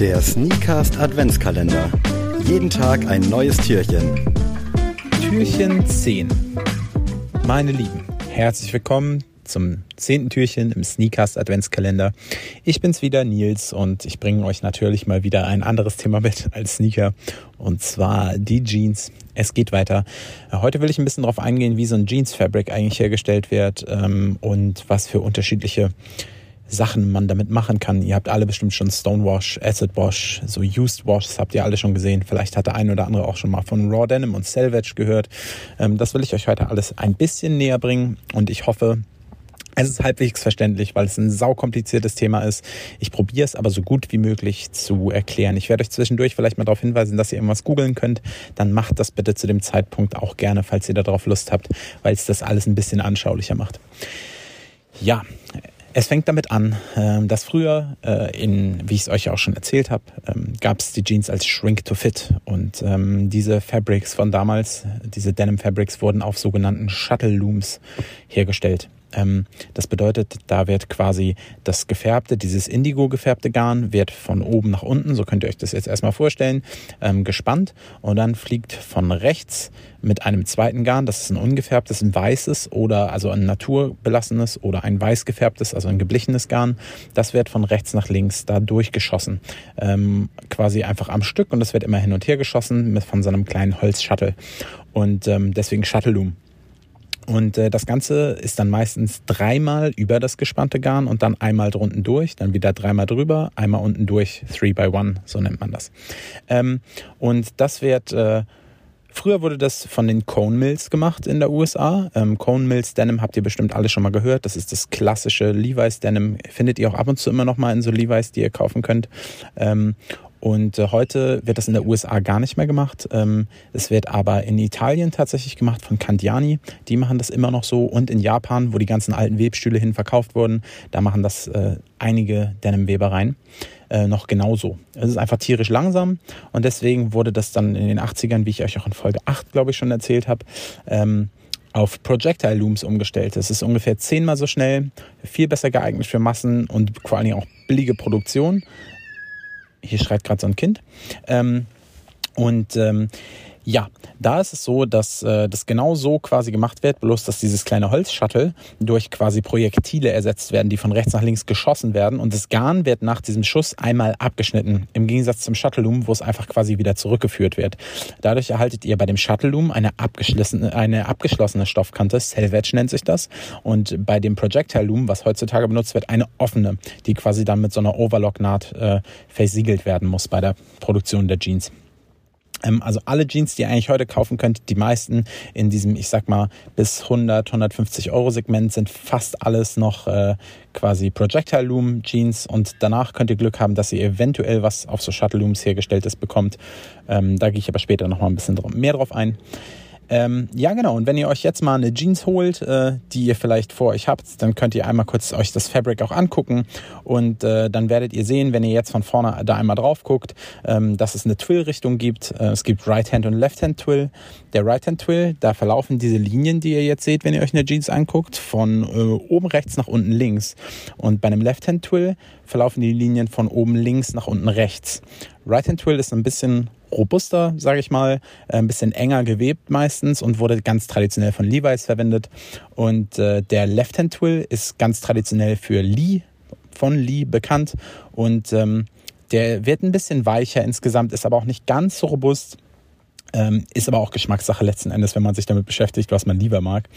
Der Sneakast Adventskalender. Jeden Tag ein neues Türchen. Türchen 10. Meine Lieben, herzlich willkommen zum zehnten Türchen im Sneakast Adventskalender. Ich bin's wieder, Nils, und ich bringe euch natürlich mal wieder ein anderes Thema mit als Sneaker, und zwar die Jeans. Es geht weiter. Heute will ich ein bisschen darauf eingehen, wie so ein Jeans-Fabric eigentlich hergestellt wird ähm, und was für unterschiedliche Sachen man damit machen kann. Ihr habt alle bestimmt schon Stonewash, Acid Wash, so Used Wash, habt ihr alle schon gesehen. Vielleicht hat der eine oder andere auch schon mal von Raw Denim und Selvage gehört. Ähm, das will ich euch heute alles ein bisschen näher bringen und ich hoffe, es ist halbwegs verständlich, weil es ein saukompliziertes Thema ist. Ich probiere es aber so gut wie möglich zu erklären. Ich werde euch zwischendurch vielleicht mal darauf hinweisen, dass ihr irgendwas googeln könnt. Dann macht das bitte zu dem Zeitpunkt auch gerne, falls ihr darauf Lust habt, weil es das alles ein bisschen anschaulicher macht. Ja, es fängt damit an, ähm, dass früher, äh, in, wie ich es euch auch schon erzählt habe, ähm, gab es die Jeans als Shrink to Fit. Und ähm, diese Fabrics von damals, diese Denim Fabrics, wurden auf sogenannten Shuttle Looms hergestellt. Ähm, das bedeutet, da wird quasi das gefärbte, dieses Indigo gefärbte Garn wird von oben nach unten, so könnt ihr euch das jetzt erstmal vorstellen, ähm, gespannt und dann fliegt von rechts mit einem zweiten Garn, das ist ein ungefärbtes, ein weißes oder also ein naturbelassenes oder ein weiß gefärbtes, also ein geblichenes Garn, das wird von rechts nach links da durchgeschossen. Ähm, quasi einfach am Stück und das wird immer hin und her geschossen mit von so einem kleinen Holzshuttle. Und deswegen Shuttle Loom. Und äh, das Ganze ist dann meistens dreimal über das gespannte Garn und dann einmal drunten durch, dann wieder dreimal drüber, einmal unten durch, three by one, so nennt man das. Ähm, und das wird äh, Früher wurde das von den Cone Mills gemacht in der USA. Ähm, Cone Mills Denim habt ihr bestimmt alle schon mal gehört. Das ist das klassische Levi's Denim. Findet ihr auch ab und zu immer noch mal in so Levi's, die ihr kaufen könnt. Ähm, und äh, heute wird das in der USA gar nicht mehr gemacht. Ähm, es wird aber in Italien tatsächlich gemacht von Candiani. Die machen das immer noch so. Und in Japan, wo die ganzen alten Webstühle hin verkauft wurden, da machen das äh, einige Denim-Webereien äh, noch genauso. Es ist einfach tierisch langsam und deswegen wurde das dann in den 80ern, wie ich euch auch in Folge 8, glaube ich, schon erzählt habe, ähm, auf Projectile Looms umgestellt. Es ist ungefähr zehnmal so schnell, viel besser geeignet für Massen und vor allen Dingen auch billige Produktion hier schreit gerade so ein Kind. Ähm, und ähm, ja, da ist es so, dass äh, das genau so quasi gemacht wird, bloß dass dieses kleine Holzshuttle durch quasi Projektile ersetzt werden, die von rechts nach links geschossen werden und das Garn wird nach diesem Schuss einmal abgeschnitten, im Gegensatz zum Shuttle Loom, wo es einfach quasi wieder zurückgeführt wird. Dadurch erhaltet ihr bei dem Shuttle Loom eine abgeschlossene, eine abgeschlossene Stoffkante, Selvage nennt sich das, und bei dem Projectile Loom, was heutzutage benutzt wird, eine offene, die quasi dann mit so einer Overlock-Naht äh, versiegelt werden muss bei der Produktion der Jeans. Ähm, also alle Jeans, die ihr eigentlich heute kaufen könnt, die meisten in diesem, ich sag mal, bis 100, 150 Euro Segment sind fast alles noch äh, quasi Projectile Loom Jeans und danach könnt ihr Glück haben, dass ihr eventuell was auf so Shuttle Looms hergestelltes bekommt. Ähm, da gehe ich aber später noch mal ein bisschen mehr drauf ein. Ähm, ja, genau. Und wenn ihr euch jetzt mal eine Jeans holt, äh, die ihr vielleicht vor euch habt, dann könnt ihr einmal kurz euch das Fabric auch angucken und äh, dann werdet ihr sehen, wenn ihr jetzt von vorne da einmal drauf guckt, ähm, dass es eine Twill-Richtung gibt. Äh, es gibt Right-Hand und Left-Hand-Twill. Der Right-Hand-Twill, da verlaufen diese Linien, die ihr jetzt seht, wenn ihr euch eine Jeans anguckt, von äh, oben rechts nach unten links. Und bei einem Left-Hand-Twill verlaufen die Linien von oben links nach unten rechts. Right-Hand-Twill ist ein bisschen robuster, sage ich mal, äh, ein bisschen enger gewebt meistens und wurde ganz traditionell von Levi's verwendet. Und äh, der Left-Hand Twill ist ganz traditionell für Lee, von Lee bekannt und ähm, der wird ein bisschen weicher insgesamt, ist aber auch nicht ganz so robust. Ähm, ist aber auch Geschmackssache letzten Endes, wenn man sich damit beschäftigt, was man lieber mag.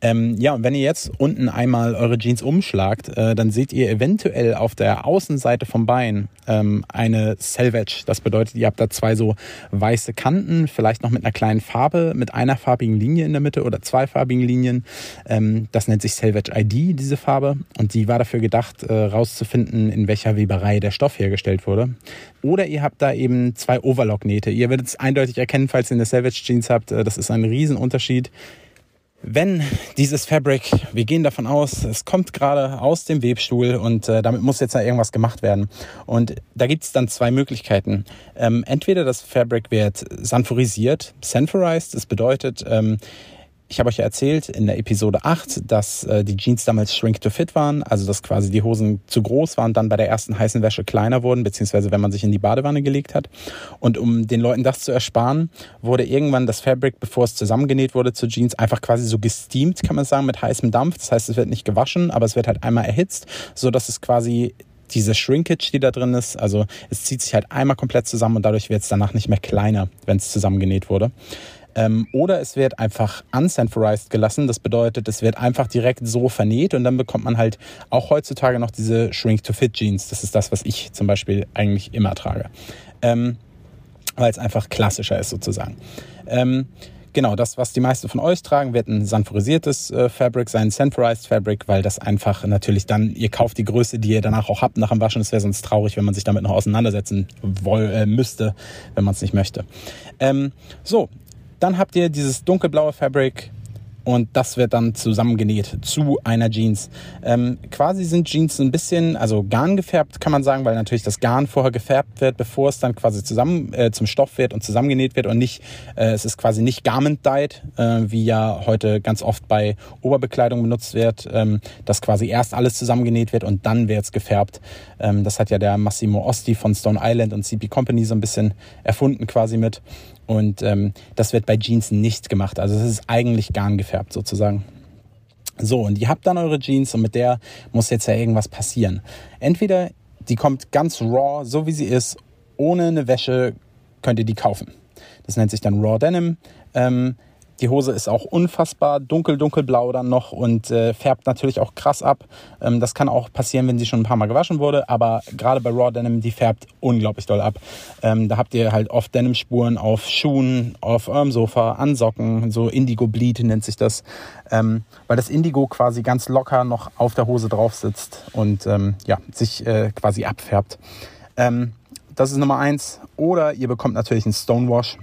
Ähm, ja, und wenn ihr jetzt unten einmal eure Jeans umschlagt, äh, dann seht ihr eventuell auf der Außenseite vom Bein ähm, eine Selvage. Das bedeutet, ihr habt da zwei so weiße Kanten, vielleicht noch mit einer kleinen Farbe, mit einer farbigen Linie in der Mitte oder zwei farbigen Linien. Ähm, das nennt sich Selvage ID, diese Farbe. Und die war dafür gedacht, äh, rauszufinden, in welcher Weberei der Stoff hergestellt wurde. Oder ihr habt da eben zwei Overlock-Nähte. Ihr werdet es eindeutig erkennen, falls ihr eine Savage Jeans habt. Äh, das ist ein Riesenunterschied. Wenn dieses Fabric, wir gehen davon aus, es kommt gerade aus dem Webstuhl und äh, damit muss jetzt ja irgendwas gemacht werden. Und da gibt es dann zwei Möglichkeiten. Ähm, entweder das Fabric wird sanforisiert, sanforized, das bedeutet, ähm, ich habe euch ja erzählt in der Episode 8, dass äh, die Jeans damals shrink to fit waren, also dass quasi die Hosen zu groß waren, dann bei der ersten heißen Wäsche kleiner wurden, beziehungsweise wenn man sich in die Badewanne gelegt hat. Und um den Leuten das zu ersparen, wurde irgendwann das Fabric, bevor es zusammengenäht wurde zu Jeans, einfach quasi so gesteamt, kann man sagen, mit heißem Dampf. Das heißt, es wird nicht gewaschen, aber es wird halt einmal erhitzt, so dass es quasi diese Shrinkage, die da drin ist, also es zieht sich halt einmal komplett zusammen und dadurch wird es danach nicht mehr kleiner, wenn es zusammengenäht wurde. Ähm, oder es wird einfach unsanforized gelassen. Das bedeutet, es wird einfach direkt so vernäht und dann bekommt man halt auch heutzutage noch diese Shrink-to-Fit-Jeans. Das ist das, was ich zum Beispiel eigentlich immer trage. Ähm, weil es einfach klassischer ist sozusagen. Ähm, genau, das, was die meisten von euch tragen, wird ein sanforisiertes äh, Fabric sein, Sanforized Fabric, weil das einfach natürlich dann, ihr kauft die Größe, die ihr danach auch habt nach dem Waschen. Es wäre sonst traurig, wenn man sich damit noch auseinandersetzen woll, äh, müsste, wenn man es nicht möchte. Ähm, so, dann habt ihr dieses dunkelblaue Fabric und das wird dann zusammengenäht zu einer Jeans. Ähm, quasi sind Jeans ein bisschen, also Garn gefärbt, kann man sagen, weil natürlich das Garn vorher gefärbt wird, bevor es dann quasi zusammen äh, zum Stoff wird und zusammengenäht wird und nicht, äh, es ist quasi nicht Garment dyed, äh, wie ja heute ganz oft bei Oberbekleidung benutzt wird, ähm, dass quasi erst alles zusammengenäht wird und dann wird es gefärbt. Ähm, das hat ja der Massimo Osti von Stone Island und CP Company so ein bisschen erfunden quasi mit. Und ähm, das wird bei Jeans nicht gemacht. Also es ist eigentlich garn gefärbt sozusagen. So, und ihr habt dann eure Jeans und mit der muss jetzt ja irgendwas passieren. Entweder die kommt ganz raw, so wie sie ist, ohne eine Wäsche könnt ihr die kaufen. Das nennt sich dann Raw Denim. Ähm, die Hose ist auch unfassbar dunkel, dunkelblau dann noch und äh, färbt natürlich auch krass ab. Ähm, das kann auch passieren, wenn sie schon ein paar Mal gewaschen wurde, aber gerade bei Raw Denim, die färbt unglaublich doll ab. Ähm, da habt ihr halt oft Denim-Spuren auf Schuhen, auf eurem Sofa, an Socken, so Indigo Bleed nennt sich das, ähm, weil das Indigo quasi ganz locker noch auf der Hose drauf sitzt und ähm, ja, sich äh, quasi abfärbt. Ähm, das ist Nummer eins. Oder ihr bekommt natürlich einen Stonewash.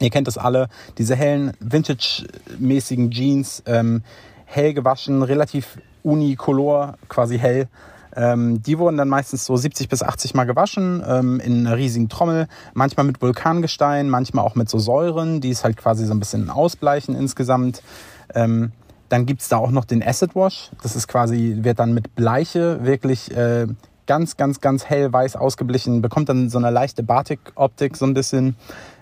Ihr kennt das alle, diese hellen, vintage-mäßigen Jeans, ähm, hell gewaschen, relativ unicolor, quasi hell. Ähm, die wurden dann meistens so 70 bis 80 Mal gewaschen ähm, in einer riesigen Trommel, manchmal mit Vulkangestein, manchmal auch mit so Säuren, die es halt quasi so ein bisschen ausbleichen insgesamt. Ähm, dann gibt's da auch noch den Acid Wash. Das ist quasi, wird dann mit Bleiche wirklich äh, ganz, ganz, ganz hell weiß ausgeblichen, bekommt dann so eine leichte Batik-Optik so ein bisschen.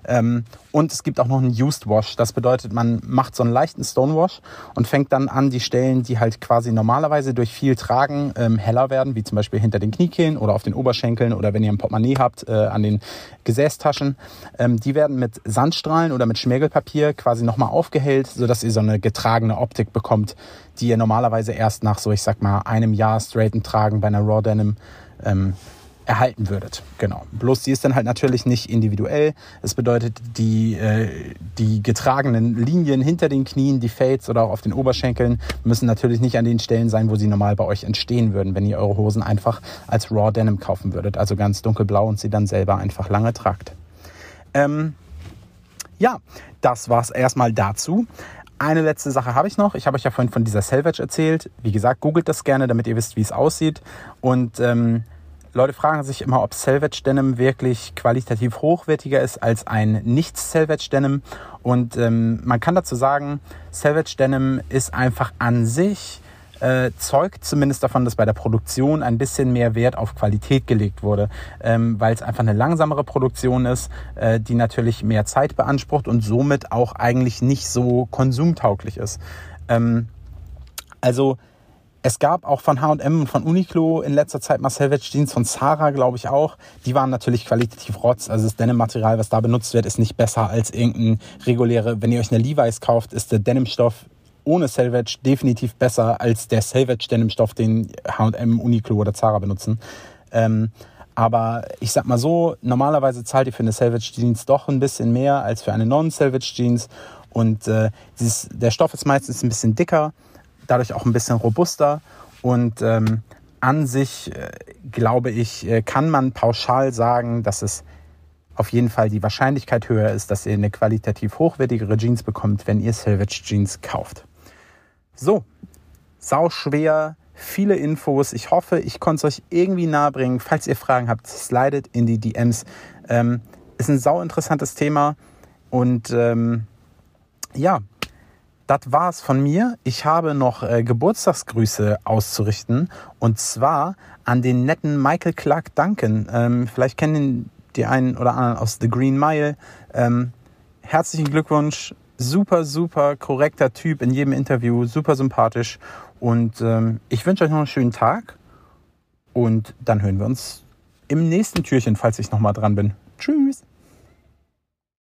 Ähm, und es gibt auch noch einen Used Wash. Das bedeutet, man macht so einen leichten Stonewash und fängt dann an, die Stellen, die halt quasi normalerweise durch viel Tragen ähm, heller werden, wie zum Beispiel hinter den Kniekehlen oder auf den Oberschenkeln oder wenn ihr ein Portemonnaie habt, äh, an den Gesäßtaschen, ähm, die werden mit Sandstrahlen oder mit Schmirgelpapier quasi nochmal aufgehellt, sodass ihr so eine getragene Optik bekommt, die ihr normalerweise erst nach so, ich sag mal, einem Jahr straighten Tragen bei einer Raw Denim ähm, erhalten würdet. Genau. Bloß die ist dann halt natürlich nicht individuell. Das bedeutet, die, äh, die getragenen Linien hinter den Knien, die Fades oder auch auf den Oberschenkeln müssen natürlich nicht an den Stellen sein, wo sie normal bei euch entstehen würden, wenn ihr eure Hosen einfach als Raw Denim kaufen würdet. Also ganz dunkelblau und sie dann selber einfach lange tragt. Ähm, ja, das war's erstmal dazu. Eine letzte Sache habe ich noch. Ich habe euch ja vorhin von dieser Selvage erzählt. Wie gesagt, googelt das gerne, damit ihr wisst, wie es aussieht. Und ähm, Leute fragen sich immer, ob Selvage Denim wirklich qualitativ hochwertiger ist als ein Nicht-Selvage Denim. Und ähm, man kann dazu sagen, Selvage Denim ist einfach an sich äh, zeugt zumindest davon, dass bei der Produktion ein bisschen mehr Wert auf Qualität gelegt wurde, ähm, weil es einfach eine langsamere Produktion ist, äh, die natürlich mehr Zeit beansprucht und somit auch eigentlich nicht so konsumtauglich ist. Ähm, also es gab auch von H&M und von Uniqlo in letzter Zeit Marcel Savage Jeans, von Zara glaube ich auch. Die waren natürlich qualitativ rotz. Also das Denim-Material, was da benutzt wird, ist nicht besser als irgendein reguläre. Wenn ihr euch eine Levi's kauft, ist der Denim-Stoff ohne Selvage definitiv besser als der Selvage Denim-Stoff, den H&M, Uniqlo oder Zara benutzen. Ähm, aber ich sag mal so, normalerweise zahlt ihr für eine Selvage Jeans doch ein bisschen mehr als für eine Non-Selvage Jeans. Und äh, dieses, der Stoff ist meistens ein bisschen dicker dadurch auch ein bisschen robuster und ähm, an sich, äh, glaube ich, äh, kann man pauschal sagen, dass es auf jeden Fall die Wahrscheinlichkeit höher ist, dass ihr eine qualitativ hochwertigere Jeans bekommt, wenn ihr Salvage Jeans kauft. So, sau schwer, viele Infos. Ich hoffe, ich konnte es euch irgendwie nahebringen. Falls ihr Fragen habt, slidet in die DMs. Ähm, ist ein sau interessantes Thema und ähm, ja, das war's von mir. Ich habe noch äh, Geburtstagsgrüße auszurichten und zwar an den netten Michael Clark Duncan. Ähm, vielleicht kennen die einen oder anderen aus The Green Mile. Ähm, herzlichen Glückwunsch. Super, super korrekter Typ in jedem Interview, super sympathisch. Und ähm, ich wünsche euch noch einen schönen Tag. Und dann hören wir uns im nächsten Türchen, falls ich nochmal dran bin. Tschüss.